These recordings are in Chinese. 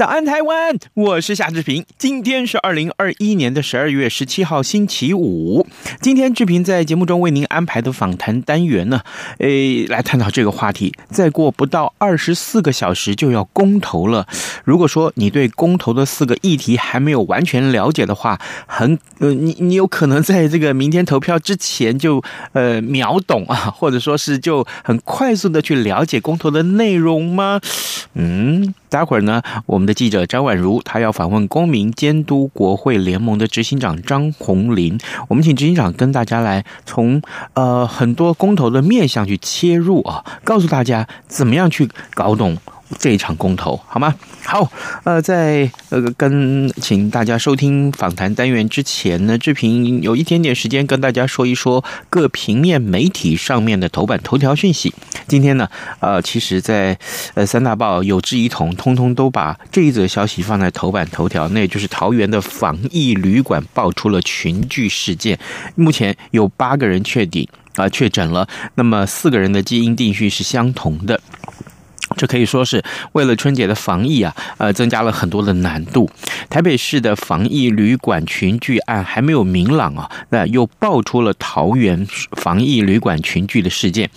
早安，台湾！我是夏志平。今天是二零二一年的十二月十七号，星期五。今天志平在节目中为您安排的访谈单元呢，诶，来探讨这个话题。再过不到二十四个小时就要公投了。如果说你对公投的四个议题还没有完全了解的话，很呃，你你有可能在这个明天投票之前就呃秒懂啊，或者说是就很快速的去了解公投的内容吗？嗯。待会儿呢，我们的记者张婉如，她要访问公民监督国会联盟的执行长张宏林。我们请执行长跟大家来从呃很多公投的面向去切入啊，告诉大家怎么样去搞懂。这一场公投好吗？好，呃，在呃跟请大家收听访谈单元之前呢，志平有一点点时间跟大家说一说各平面媒体上面的头版头条讯息。今天呢，呃，其实在呃三大报有志一同，通通都把这一则消息放在头版头条，那也就是桃园的防疫旅馆爆出了群聚事件，目前有八个人确定啊确诊了，那么四个人的基因定序是相同的。这可以说是为了春节的防疫啊，呃，增加了很多的难度。台北市的防疫旅馆群聚案还没有明朗啊，那又爆出了桃园防疫旅馆群聚的事件。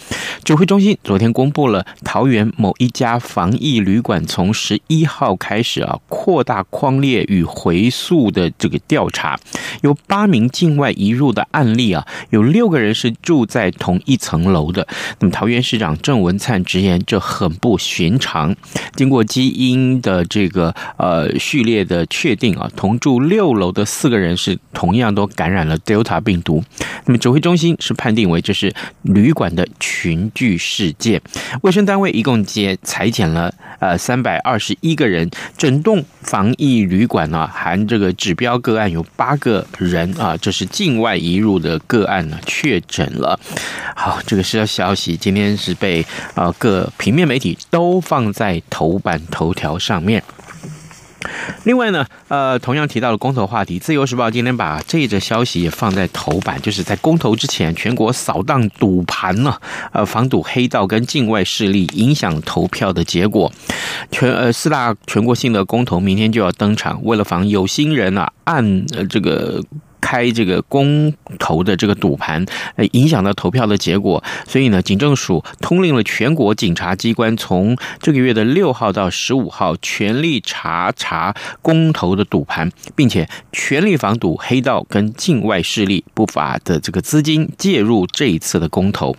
指挥中心昨天公布了桃园某一家防疫旅馆从十一号开始啊，扩大框列与回溯的这个调查，有八名境外移入的案例啊，有六个人是住在同一层楼的。那么桃园市长郑文灿直言，这很不寻常，经过基因的这个呃序列的确定啊，同住六楼的四个人是同样都感染了 Delta 病毒。那么指挥中心是判定为这是旅馆的群聚事件。卫生单位一共接裁剪了呃三百二十一个人，整栋防疫旅馆呢、含这个指标个案有八个人啊，这是境外移入的个案呢确诊了。好，这个是要消息，今天是被、呃、各平面媒体。都放在头版头条上面。另外呢，呃，同样提到了公投话题，《自由时报》今天把这一则消息也放在头版，就是在公投之前，全国扫荡赌盘呢，呃，防堵黑道跟境外势力影响投票的结果。全呃四大全国性的公投明天就要登场，为了防有心人啊按呃这个。开这个公投的这个赌盘，呃，影响到投票的结果，所以呢，警政署通令了全国警察机关，从这个月的六号到十五号，全力查查公投的赌盘，并且全力防堵黑道跟境外势力不法的这个资金介入这一次的公投。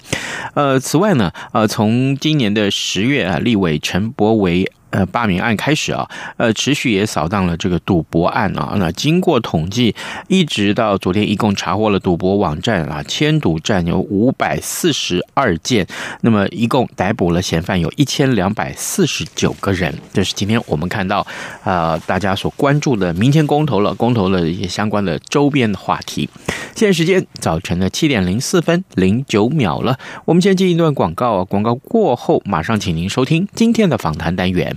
呃，此外呢，呃，从今年的十月啊，立委陈柏为。呃，罢免案开始啊，呃，持续也扫荡了这个赌博案啊。那经过统计，一直到昨天，一共查获了赌博网站啊，签赌站有五百四十二件。那么，一共逮捕了嫌犯有一千两百四十九个人。这是今天我们看到啊、呃，大家所关注的明天公投了，公投了一些相关的周边的话题。现在时间早晨的七点零四分零九秒了，我们先进一段广告啊，广告过后马上请您收听今天的访谈单元。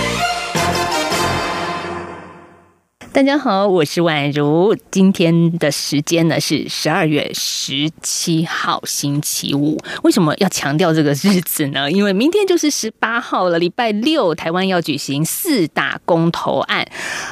大家好，我是宛如。今天的时间呢是十二月十七号，星期五。为什么要强调这个日子呢？因为明天就是十八号了，礼拜六，台湾要举行四大公投案。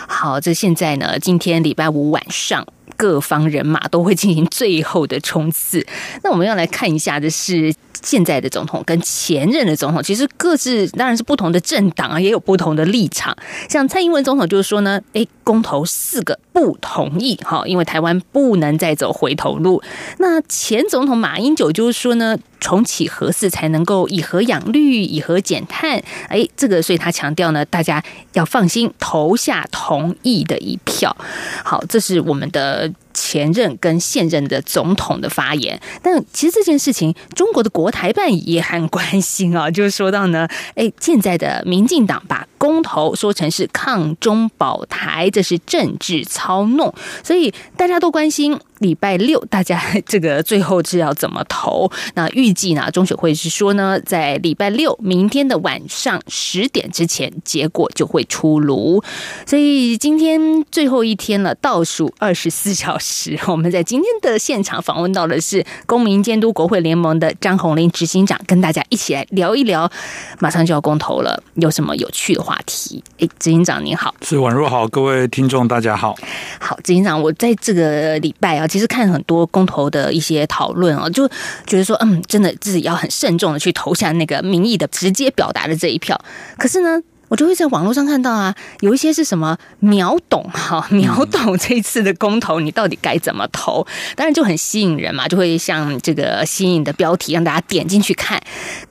好，这现在呢，今天礼拜五晚上，各方人马都会进行最后的冲刺。那我们要来看一下的是。现在的总统跟前任的总统，其实各自当然是不同的政党啊，也有不同的立场。像蔡英文总统就是说呢，诶，公投四个不同意，哈，因为台湾不能再走回头路。那前总统马英九就是说呢，重启核四才能够以核养绿，以核减碳。哎，这个所以他强调呢，大家要放心投下同意的一票。好，这是我们的。前任跟现任的总统的发言，但其实这件事情，中国的国台办也很关心啊，就是说到呢，哎，现在的民进党把公投说成是抗中保台，这是政治操弄，所以大家都关心。礼拜六，大家这个最后是要怎么投？那预计呢？中选会是说呢，在礼拜六明天的晚上十点之前，结果就会出炉。所以今天最后一天了，倒数二十四小时。我们在今天的现场访问到的是公民监督国会联盟的张宏林执行长，跟大家一起来聊一聊。马上就要公投了，有什么有趣的话题？哎，执行长您好，是宛若好，各位听众大家好。好，执行长，我在这个礼拜啊。其实看很多公投的一些讨论啊，就觉得说，嗯，真的自己要很慎重的去投下那个民意的直接表达的这一票。可是呢，我就会在网络上看到啊，有一些是什么秒懂哈，秒懂这一次的公投，你到底该怎么投？当然就很吸引人嘛，就会像这个吸引的标题让大家点进去看。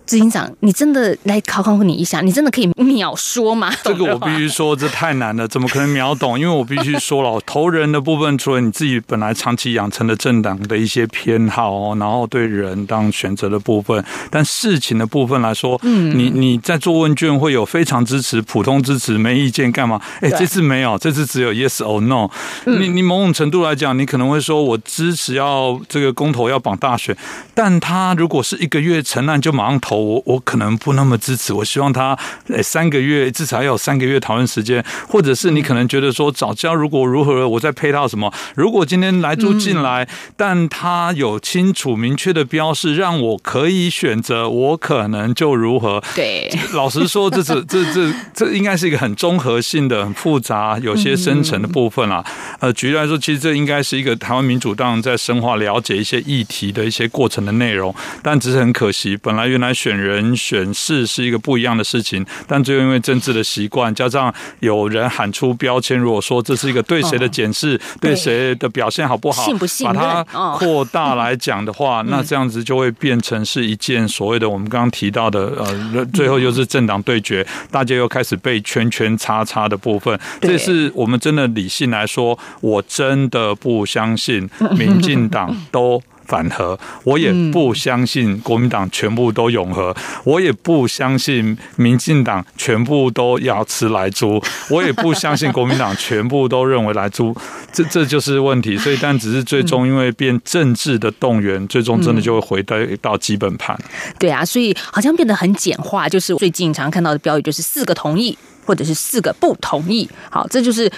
执行长，你真的来考考你一下，你真的可以秒说吗？这个我必须说，这太难了，怎么可能秒懂？因为我必须说了，投人的部分，除了你自己本来长期养成的政党的一些偏好哦，然后对人当选择的部分，但事情的部分来说，嗯，你你在做问卷会有非常支持、普通支持、没意见干嘛？哎，这次没有，这次只有 yes or no。你你某种程度来讲，你可能会说我支持要这个公投要绑大选，但他如果是一个月成案就马上投。我我可能不那么支持，我希望他诶三个月至少要有三个月讨论时间，或者是你可能觉得说早教如果如何，我再配套什么？如果今天来猪进来，嗯、但他有清楚明确的标示，让我可以选择，我可能就如何？对，老实说，这是这这这应该是一个很综合性的、很复杂、有些深层的部分啦。呃，举例来说，其实这应该是一个台湾民主党在深化了解一些议题的一些过程的内容，但只是很可惜，本来原来选。人选事是一个不一样的事情，但最后因为政治的习惯，加上有人喊出标签，如果说这是一个对谁的检视，对谁的表现好不好，把它扩大来讲的话，那这样子就会变成是一件所谓的我们刚刚提到的呃，最后又是政党对决，大家又开始被圈圈叉叉的部分。这是我们真的理性来说，我真的不相信 民进党都。反核，我也不相信国民党全部都永和，我也不相信民进党全部都要吃来猪，我也不相信国民党全部都认为来猪，这这就是问题。所以，但只是最终因为变政治的动员，最终真的就会回到到基本盘。对啊，所以好像变得很简化，就是最近常看到的标语就是四个同意。或者是四个不同意，好，这就是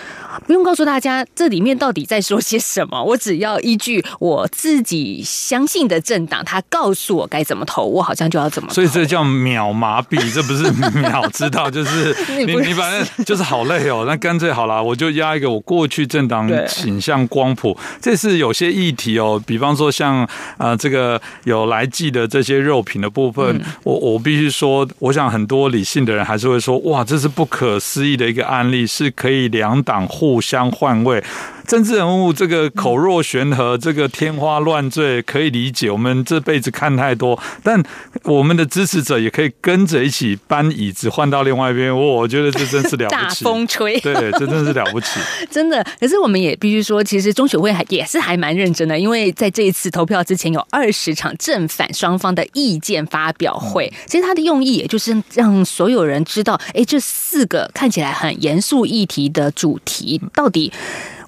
不用告诉大家这里面到底在说些什么。我只要依据我自己相信的政党，他告诉我该怎么投，我好像就要怎么投。所以这叫秒麻痹，这不是秒知道，就是 你你反正就是好累哦。那干脆好了，我就压一个我过去政党倾向光谱。这是有些议题哦，比方说像呃这个有来记的这些肉品的部分，嗯、我我必须说，我想很多理性的人还是会说，哇，这是不可。不可思议的一个案例，是可以两党互互相换位。政治人物这个口若悬河，这个天花乱坠，可以理解。我们这辈子看太多，但我们的支持者也可以跟着一起搬椅子换到另外一边。我觉得这真是了不起，大风吹，对，这真是了不起，真的。可是我们也必须说，其实中选会还也是还蛮认真的，因为在这一次投票之前有二十场正反双方的意见发表会。其实他的用意也就是让所有人知道，哎，这四个看起来很严肃议题的主题到底。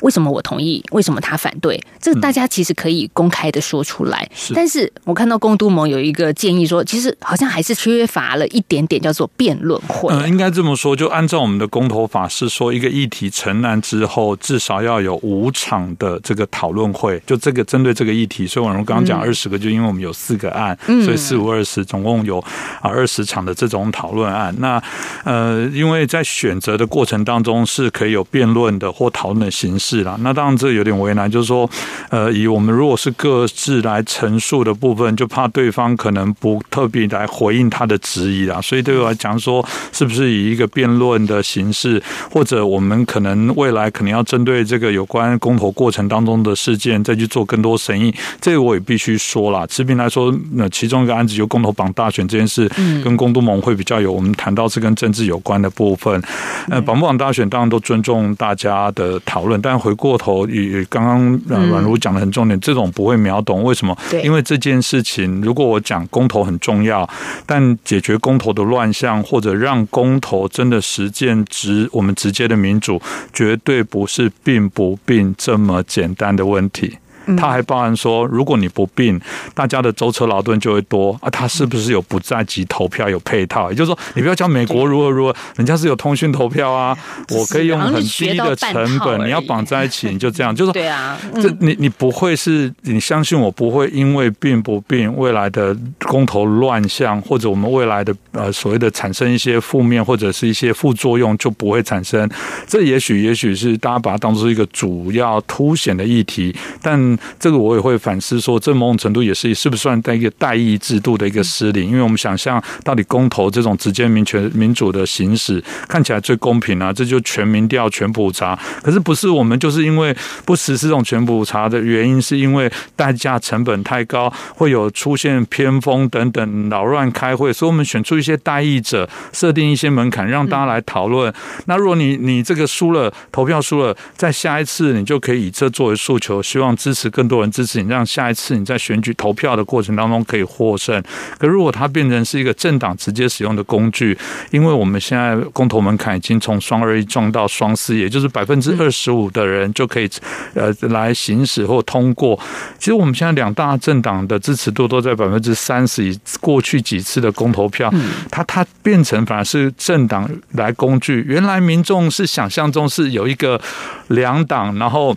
为什么我同意？为什么他反对？这个大家其实可以公开的说出来。是，但是我看到公都盟有一个建议说，其实好像还是缺乏了一点点，叫做辩论会。嗯，应该这么说，就按照我们的公投法是说，一个议题成案之后，至少要有五场的这个讨论会。就这个针对这个议题，所以我们刚刚讲二十个，就因为我们有四个案，所以四五二十，总共有啊二十场的这种讨论案。那呃，因为在选择的过程当中，是可以有辩论的或讨论的形式。是啦，那当然这有点为难，就是说，呃，以我们如果是各自来陈述的部分，就怕对方可能不特别来回应他的质疑啦。所以对我来讲说，是不是以一个辩论的形式，或者我们可能未来可能要针对这个有关公投过程当中的事件，再去做更多审议。这个我也必须说啦，持平来说，那其中一个案子就公投榜大选这件事，跟公都盟会比较有我们谈到是跟政治有关的部分。呃，榜不榜大选当然都尊重大家的讨论，但回过头，与刚刚阮如讲的很重点，这种不会秒懂为什么？因为这件事情，如果我讲公投很重要，但解决公投的乱象，或者让公投真的实践直我们直接的民主，绝对不是并不并这么简单的问题。他还包含说，如果你不并，大家的舟车劳顿就会多啊。他是不是有不在籍投票有配套？也就是说，你不要讲美国如何如何，人家是有通讯投票啊。我可以用很低的成本，你要绑在一起，你就这样，就是说，对啊，这你你不会是你相信我不会因为并不并未来的公投乱象，或者我们未来的呃所谓的产生一些负面或者是一些副作用就不会产生。这也许也许是大家把它当做一个主要凸显的议题，但。这个我也会反思说，这某种程度也是是不是算在一个代议制度的一个失灵？因为我们想象到底公投这种直接民权民主的形式看起来最公平啊，这就全民调全普查。可是不是我们就是因为不实施这种全普查的原因，是因为代价成本太高，会有出现偏锋等等扰乱开会，所以我们选出一些代议者，设定一些门槛，让大家来讨论。那如果你你这个输了投票输了，在下一次你就可以以这作为诉求，希望支持。更多人支持你，让下一次你在选举投票的过程当中可以获胜。可如果它变成是一个政党直接使用的工具，因为我们现在公投门槛已经从双二一撞到双四，也就是百分之二十五的人就可以呃来行使或通过。其实我们现在两大政党的支持度都在百分之三十，以过去几次的公投票，它它变成反而是政党来工具。原来民众是想象中是有一个两党，然后。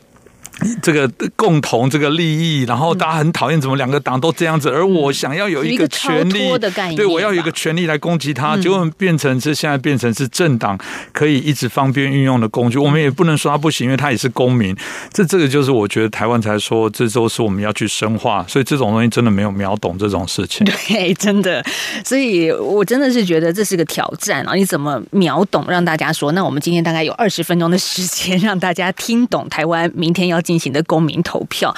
这个共同这个利益，然后大家很讨厌怎么两个党都这样子，而我想要有一个权利，对，我要有一个权利来攻击他，结果变成是现在变成是政党可以一直方便运用的工具。我们也不能说他不行，因为他也是公民。这这个就是我觉得台湾才说，这都是我们要去深化。所以这种东西真的没有秒懂这种事情。对，真的。所以我真的是觉得这是个挑战啊！你怎么秒懂让大家说？那我们今天大概有二十分钟的时间，让大家听懂台湾明天要进行的公民投票，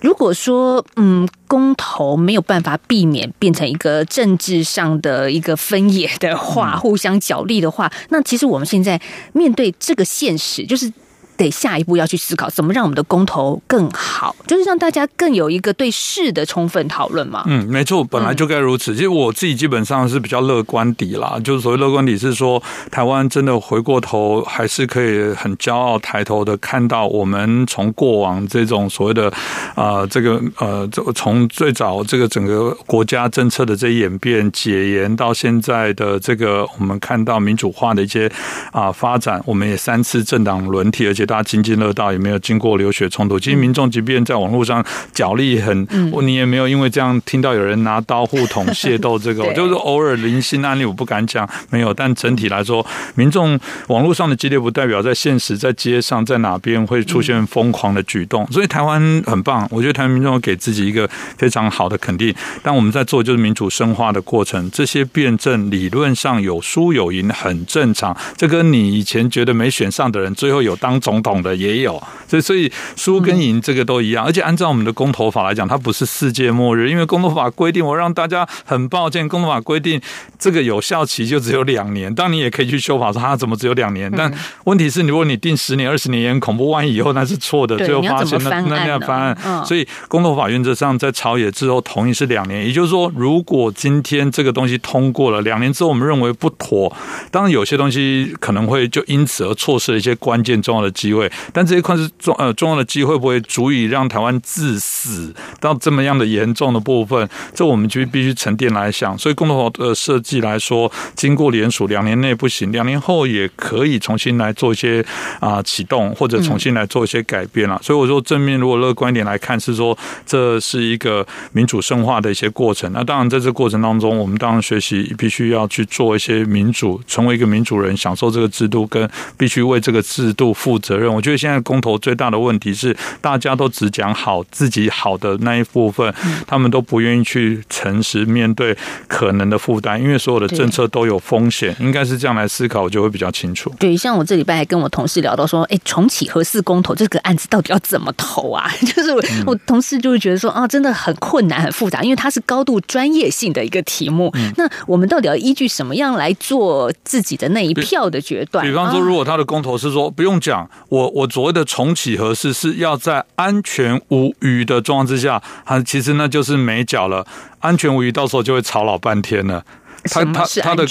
如果说嗯，公投没有办法避免变成一个政治上的一个分野的话，互相角力的话，那其实我们现在面对这个现实，就是。得下一步要去思考，怎么让我们的公投更好，就是让大家更有一个对事的充分讨论嘛。嗯，没错，本来就该如此。其实我自己基本上是比较乐观底啦，就是所谓乐观底是说，台湾真的回过头还是可以很骄傲抬头的看到，我们从过往这种所谓的啊、呃，这个呃，从最早这个整个国家政策的这演变解严到现在的这个我们看到民主化的一些啊发展，我们也三次政党轮替，而且。大家津津乐道，也没有经过流血冲突。其实民众即便在网络上角力很，你也没有因为这样听到有人拿刀互捅械斗。这个 就是偶尔零星案例，我不敢讲没有。但整体来说，民众网络上的激烈不代表在现实在街上在哪边会出现疯狂的举动。所以台湾很棒，我觉得台湾民众给自己一个非常好的肯定。但我们在做就是民主深化的过程，这些辩证理论上有输有赢很正常。这跟你以前觉得没选上的人最后有当总。总统的也有，所以所以输跟赢这个都一样。而且按照我们的公投法来讲，它不是世界末日，因为公投法规定，我让大家很抱歉，公投法规定这个有效期就只有两年。当然你也可以去修法说它怎么只有两年，但问题是，如果你定十年、二十年也很恐怖，万一以后那是错的，最后发现那那要翻案。所以公投法原则上在朝野之后同意是两年，也就是说，如果今天这个东西通过了，两年之后我们认为不妥，当然有些东西可能会就因此而错失了一些关键重要的机会。但这一块是重呃重要的机会，不会足以让台湾致死到这么样的严重的部分，这我们就必须沉淀来想。所以共同法的设计来说，经过联署两年内不行，两年后也可以重新来做一些啊启动，或者重新来做一些改变了。所以我说正面如果乐观一点来看，是说这是一个民主深化的一些过程。那当然在这过程当中，我们当然学习必须要去做一些民主，成为一个民主人，享受这个制度，跟必须为这个制度负责任。我觉得现在公投最大的问题是，大家都只讲好自己好的那一部分，他们都不愿意去诚实面对可能的负担，因为所有的政策都有风险，应该是这样来思考，我就会比较清楚。对，像我这礼拜还跟我同事聊到说，哎，重启核四公投这个案子到底要怎么投啊？就是我同事就会觉得说，啊，真的很困难、很复杂，因为它是高度专业性的一个题目。那我们到底要依据什么样来做自己的那一票的决断？比方说，如果他的公投是说不用讲，我我所谓的重启合适是要在安全无虞的状况之下，还，其实那就是没缴了。安全无虞，到时候就会吵老半天了。他他他的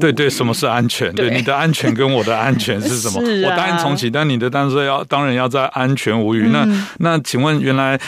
对对，什么是安全？对你的安全跟我的安全是什么？我答应重启，但你的当然要当然要在安全无虞。那那请问，原来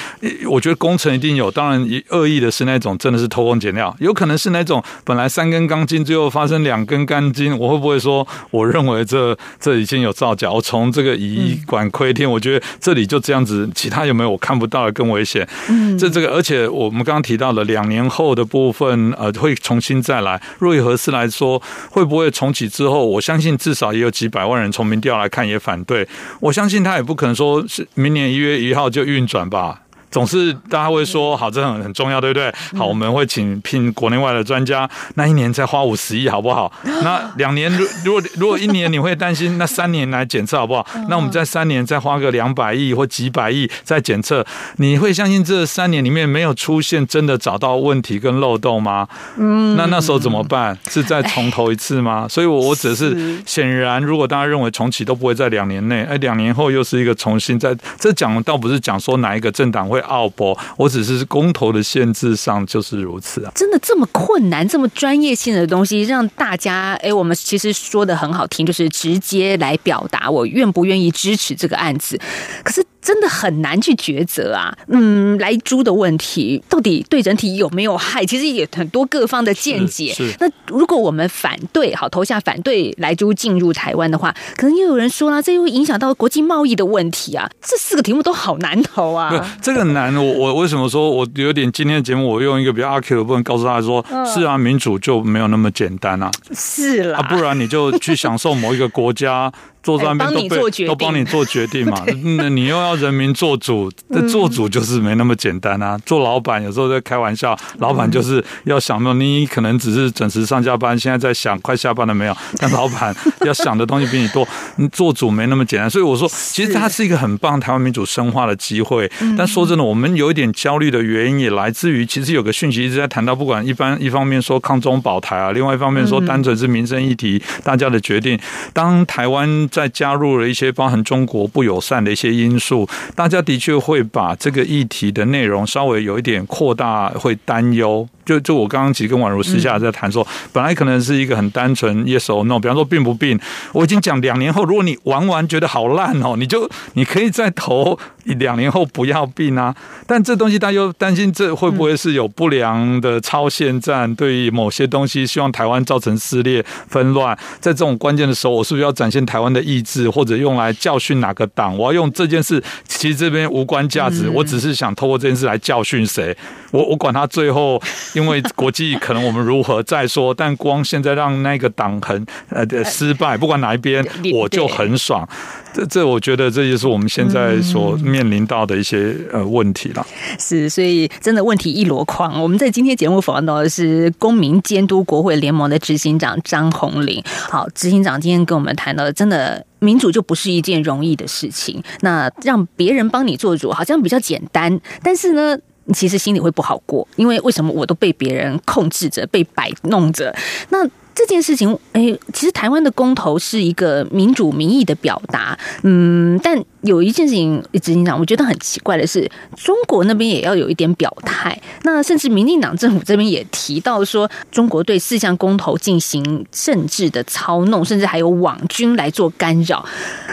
我觉得工程一定有，当然恶意的是那种真的是偷工减料，有可能是那种本来三根钢筋，最后发生两根钢筋。我会不会说，我认为这 这已经有造假？我从这个以管窥天，我觉得这里就这样子，其他有没有我看不到的更危险？嗯，这这个，而且我们刚刚提到了两年后的部分，呃，会重新再来。若以核四来说，会不会重启之后？我相信至少也有几百万人从民调来看也反对。我相信他也不可能说是明年一月一号就运转吧。总是大家会说好，这很很重要，对不对？好，我们会请聘国内外的专家，那一年再花五十亿，好不好？那两年，如如果如果一年你会担心，那三年来检测好不好？那我们在三年再花个两百亿或几百亿再检测，你会相信这三年里面没有出现真的找到问题跟漏洞吗？嗯，那那时候怎么办？是再从头一次吗？所以，我我只是显然，如果大家认为重启都不会在两年内，哎，两年后又是一个重新在这讲，倒不是讲说哪一个政党会。奥博，我只是公投的限制上就是如此啊！真的这么困难，这么专业性的东西，让大家哎，我们其实说的很好听，就是直接来表达我愿不愿意支持这个案子，可是。真的很难去抉择啊，嗯，莱猪的问题到底对人体有没有害？其实也很多各方的见解。那如果我们反对，好投下反对莱猪进入台湾的话，可能又有人说啦，这又会影响到国际贸易的问题啊。这四个题目都好难投啊。这个难，我我为什么说我有点今天的节目，我用一个比较阿 Q 的部分告诉大家说，是啊，民主就没有那么简单啊。是啦，不然你就去享受某一个国家。坐在那边都被都帮你做决定嘛？那你又要人民做主，那做主就是没那么简单啊！做老板有时候在开玩笑，老板就是要想到你可能只是准时上下班，现在在想快下班了没有？但老板要想的东西比你多，你做主没那么简单。所以我说，其实它是一个很棒台湾民主深化的机会。但说真的，我们有一点焦虑的原因也来自于，其实有个讯息一直在谈到，不管一般一方面说抗中保台啊，另外一方面说单纯是民生议题，大家的决定。当台湾再加入了一些包含中国不友善的一些因素，大家的确会把这个议题的内容稍微有一点扩大，会担忧。就就我刚刚其实跟婉如私下在谈说，本来可能是一个很单纯 yes or no，比方说病不病，我已经讲两年后，如果你玩完觉得好烂哦，你就你可以再投两年后不要病啊。但这东西大家又担心，这会不会是有不良的超限战？对于某些东西，希望台湾造成撕裂纷乱，在这种关键的时候，我是不是要展现台湾的意志，或者用来教训哪个党？我要用这件事，其实这边无关价值，我只是想透过这件事来教训谁？我我管他最后。因为国际可能我们如何再说，但光现在让那个党很呃失败，不管哪一边，我就很爽。这这，我觉得这就是我们现在所面临到的一些呃问题了。是，所以真的问题一箩筐。我们在今天节目访问到的是公民监督国会联盟的执行长张宏林。好，执行长今天跟我们谈到的，真的。民主就不是一件容易的事情。那让别人帮你做主，好像比较简单，但是呢，你其实心里会不好过，因为为什么我都被别人控制着，被摆弄着？那这件事情，哎，其实台湾的公投是一个民主民意的表达，嗯，但。有一件事情，执行长，我觉得很奇怪的是，中国那边也要有一点表态。那甚至民进党政府这边也提到说，中国对四项公投进行政治的操弄，甚至还有网军来做干扰。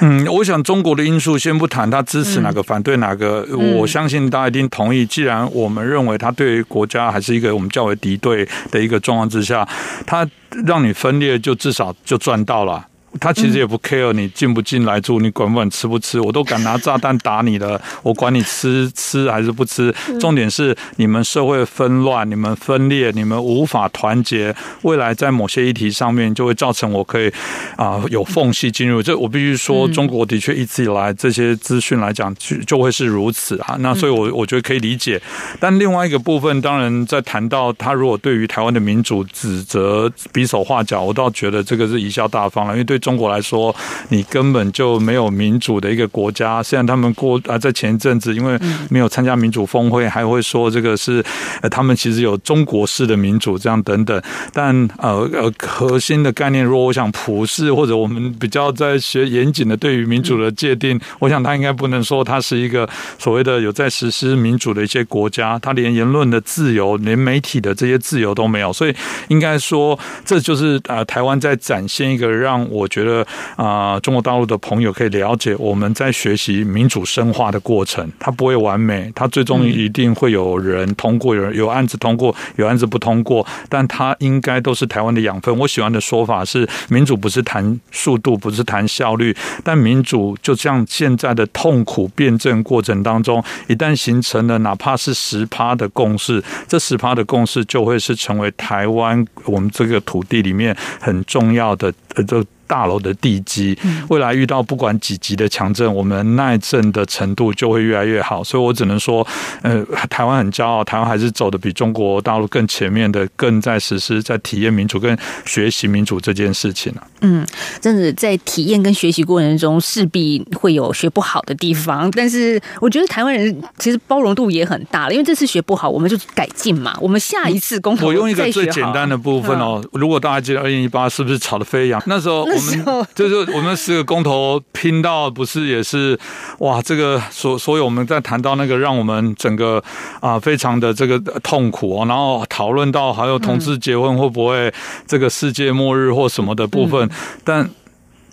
嗯，我想中国的因素先不谈，他支持哪个，反对哪个，我相信大家一定同意。既然我们认为他对国家还是一个我们较为敌对的一个状况之下，他让你分裂，就至少就赚到了。他其实也不 care 你进不进来住，你管不管吃不吃，我都敢拿炸弹打你了，我管你吃吃还是不吃。重点是你们社会纷乱，你们分裂，你们无法团结，未来在某些议题上面就会造成我可以啊有缝隙进入。这我必须说，中国的确一直以来这些资讯来讲就就会是如此啊。那所以，我我觉得可以理解。但另外一个部分，当然在谈到他如果对于台湾的民主指责比手画脚，我倒觉得这个是贻笑大方了，因为对。中国来说，你根本就没有民主的一个国家。虽然他们过啊，在前一阵子因为没有参加民主峰会，还会说这个是呃，他们其实有中国式的民主这样等等。但呃呃，核心的概念，如果我想普世或者我们比较在学严谨的对于民主的界定，我想他应该不能说他是一个所谓的有在实施民主的一些国家，他连言论的自由，连媒体的这些自由都没有。所以应该说，这就是呃，台湾在展现一个让我。觉得啊、中国大陆的朋友可以了解我们在学习民主深化的过程，它不会完美，它最终一定会有人通过，有人有案子通过，有案子不通过，但它应该都是台湾的养分。我喜欢的说法是，民主不是谈速度，不是谈效率，但民主就像现在的痛苦辩证过程当中，一旦形成了哪怕是十趴的共识，这十趴的共识就会是成为台湾我们这个土地里面很重要的呃这。大楼的地基，未来遇到不管几级的强震，我们耐震的程度就会越来越好。所以我只能说，呃，台湾很骄傲，台湾还是走的比中国大陆更前面的，更在实施、在体验民主跟学习民主这件事情了。嗯，真的在体验跟学习过程中，势必会有学不好的地方。但是我觉得台湾人其实包容度也很大了，因为这次学不好，我们就改进嘛。我们下一次公投，我用一个最简单的部分哦，如果大家记得二零一八是不是吵得飞扬？那时候。我们就是我们四个工头拼到不是也是哇，这个所所以我们在谈到那个让我们整个啊非常的这个痛苦哦，然后讨论到还有同志结婚会不会这个世界末日或什么的部分，但。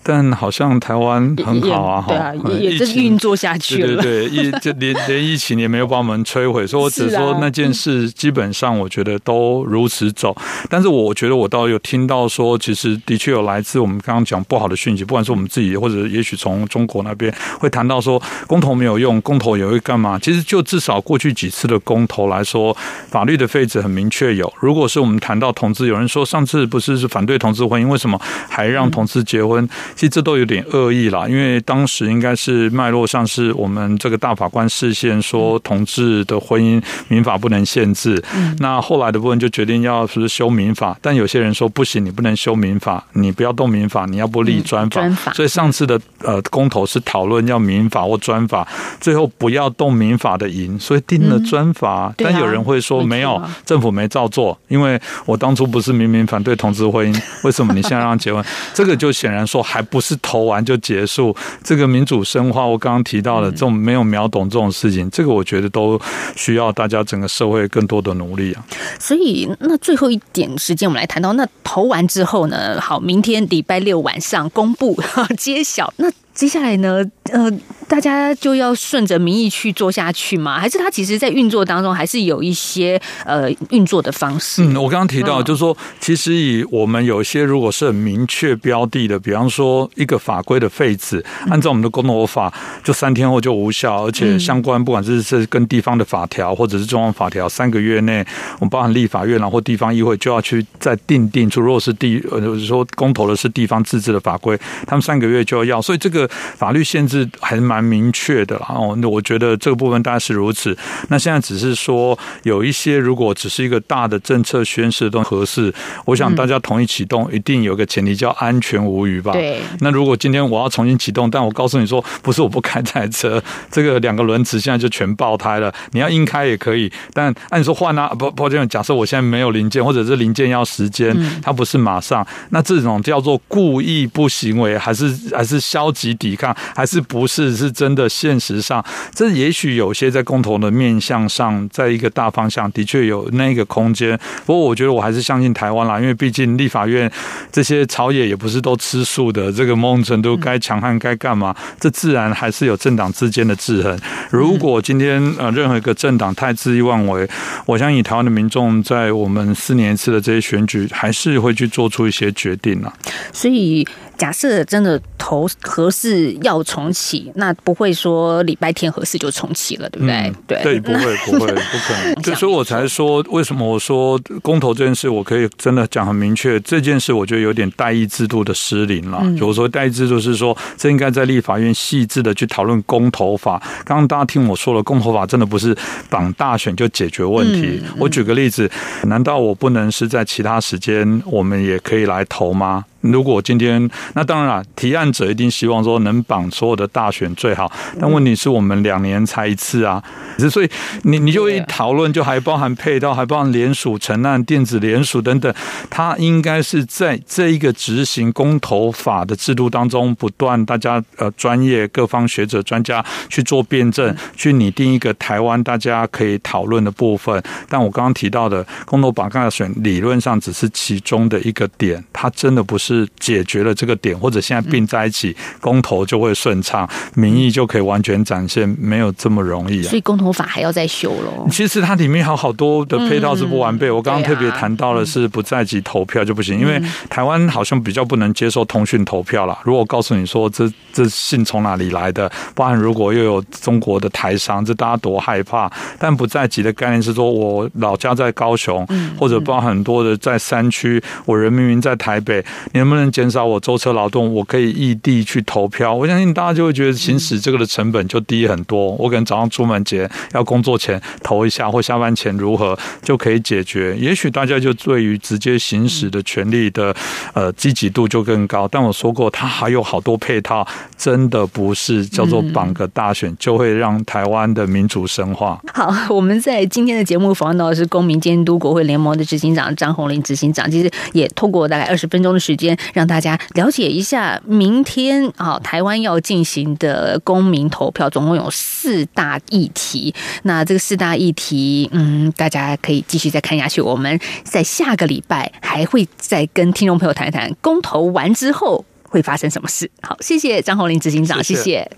但好像台湾很好啊，哈，对啊，也也运作下去了。对对，疫 这连连疫情也没有把我们摧毁，所以我只说那件事基本上我觉得都如此走。但是我觉得我倒有听到说，其实的确有来自我们刚刚讲不好的讯息，不管是我们自己或者也许从中国那边会谈到说公投没有用，公投也会干嘛？其实就至少过去几次的公投来说，法律的废止很明确有。如果是我们谈到同志，有人说上次不是是反对同志婚姻，为什么还让同志结婚？其实这都有点恶意啦，因为当时应该是脉络上是我们这个大法官视线说同志的婚姻民法不能限制，那后来的部分就决定要是修民法，但有些人说不行，你不能修民法，你不要动民法，你要不立专法。所以上次的呃公投是讨论要民法或专法，最后不要动民法的赢，所以定了专法。但有人会说没有，政府没照做，因为我当初不是明明反对同志婚姻，为什么你现在让结婚？这个就显然说还。不是投完就结束，这个民主深化，我刚刚提到的这种没有秒懂这种事情，这个我觉得都需要大家整个社会更多的努力啊。所以，那最后一点时间，我们来谈到那投完之后呢？好，明天礼拜六晚上公布 揭晓。那接下来呢？呃，大家就要顺着民意去做下去吗？还是他其实在运作当中还是有一些呃运作的方式？嗯，我刚刚提到就是说，其实以我们有一些如果是很明确标的的，比方说一个法规的废止，按照我们的公投法，就三天后就无效，而且相关不管是是跟地方的法条或者是中央法条，三个月内我们包含立法院然后地方议会就要去再定定出，如果是地呃说公投的是地方自治的法规，他们三个月就要要，所以这个。个法律限制还是蛮明确的啦。哦，那我觉得这个部分大概是如此。那现在只是说有一些，如果只是一个大的政策宣示都合适，我想大家同意启动，一定有个前提叫安全无虞吧。对。那如果今天我要重新启动，但我告诉你说，不是我不开这台车，这个两个轮子现在就全爆胎了，你要硬开也可以，但按说换啊，不，抱歉，假设我现在没有零件，或者是零件要时间，它不是马上，那这种叫做故意不行为，还是还是消极抵抗，还是不是是真的？现实上，这也许有些在共同的面向上，在一个大方向的确有那个空间。不过，我觉得我还是相信台湾啦，因为毕竟立法院这些朝野也不是都吃素的，这个某种程度该强悍该干嘛，这自然还是有政党之间的制衡。如果今天呃任何一个政党太恣意妄为，我相信台湾的民众在我们四年一次的这些选举，还是会去做出一些决定了。所以。假设真的投合适要重启，那不会说礼拜天合适就重启了，对不对？嗯、对对，不会不会不可能。所以我才说，为什么我说公投这件事，我可以真的讲很明确。这件事我觉得有点代议制度的失灵了。就说代议制度是说，这应该在立法院细致的去讨论公投法。刚刚大家听我说了，公投法真的不是绑大选就解决问题。我举个例子，难道我不能是在其他时间我们也可以来投吗？如果今天，那当然了，提案者一定希望说能绑所有的大选最好，但问题是我们两年才一次啊，所以你你就一讨论，就还包含配套，还包含联署承案、电子联署等等，它应该是在这一个执行公投法的制度当中，不断大家呃专业各方学者专家去做辩证，去拟定一个台湾大家可以讨论的部分。但我刚刚提到的公投绑大选，理论上只是其中的一个点，它真的不是。是解决了这个点，或者现在并在一起，公投就会顺畅，民意就可以完全展现，没有这么容易啊。所以公投法还要再修喽。其实它里面还有好多的配套是不完备。我刚刚特别谈到的是不在籍投票就不行，因为台湾好像比较不能接受通讯投票啦。如果我告诉你说这这信从哪里来的，包含如果又有中国的台商，这大家多害怕。但不在籍的概念是说我老家在高雄，或者包含很多的在山区，我人明明在台北，能不能减少我舟车劳顿？我可以异地去投票，我相信大家就会觉得行驶这个的成本就低很多。我可能早上出门前要工作前投一下，或下班前如何就可以解决。也许大家就对于直接行驶的权利的呃积极度就更高。但我说过，它还有好多配套，真的不是叫做绑个大选就会让台湾的民主深化。好，我们在今天的节目访问到的是公民监督国会联盟的执行长张宏林执行长，其实也透过大概二十分钟的时间。让大家了解一下，明天啊，台湾要进行的公民投票，总共有四大议题。那这个四大议题，嗯，大家可以继续再看下去。我们在下个礼拜还会再跟听众朋友谈一谈公投完之后会发生什么事。好，谢谢张宏林执行长，谢谢。谢谢。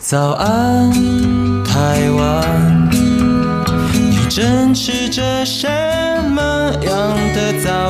早安，台湾，你正吃着什么样的早餐？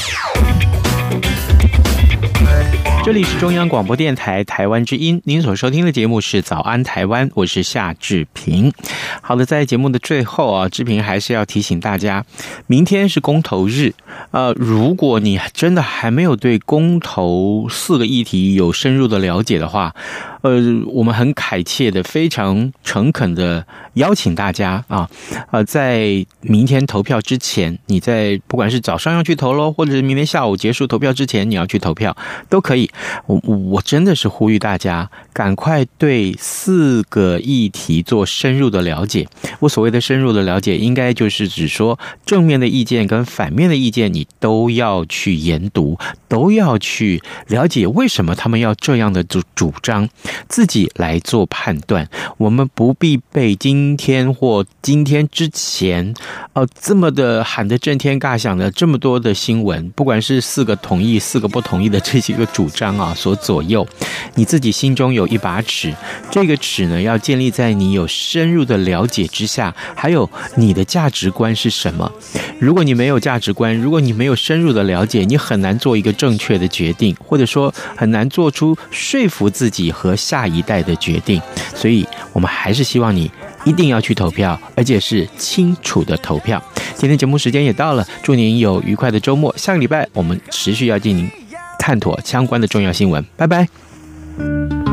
这里是中央广播电台台湾之音，您所收听的节目是《早安台湾》，我是夏志平。好的，在节目的最后啊，志平还是要提醒大家，明天是公投日。呃，如果你真的还没有对公投四个议题有深入的了解的话，呃，我们很恳切的、非常诚恳的邀请大家啊，呃，在明天投票之前，你在不管是早上要去投喽，或者是明天下午结束投票之前你要去投票，都可以。我我真的是呼吁大家赶快对四个议题做深入的了解。我所谓的深入的了解，应该就是指说正面的意见跟反面的意见，你都要去研读，都要去了解为什么他们要这样的主主张。自己来做判断。我们不必被今天或今天之前，呃，这么的喊得震天尬响的这么多的新闻，不管是四个同意、四个不同意的这几个主张啊，所左右。你自己心中有一把尺，这个尺呢，要建立在你有深入的了解之下，还有你的价值观是什么。如果你没有价值观，如果你没有深入的了解，你很难做一个正确的决定，或者说很难做出说服自己和下一代的决定。所以，我们还是希望你一定要去投票，而且是清楚的投票。今天节目时间也到了，祝您有愉快的周末。下个礼拜我们持续要进行探讨相关的重要新闻。拜拜。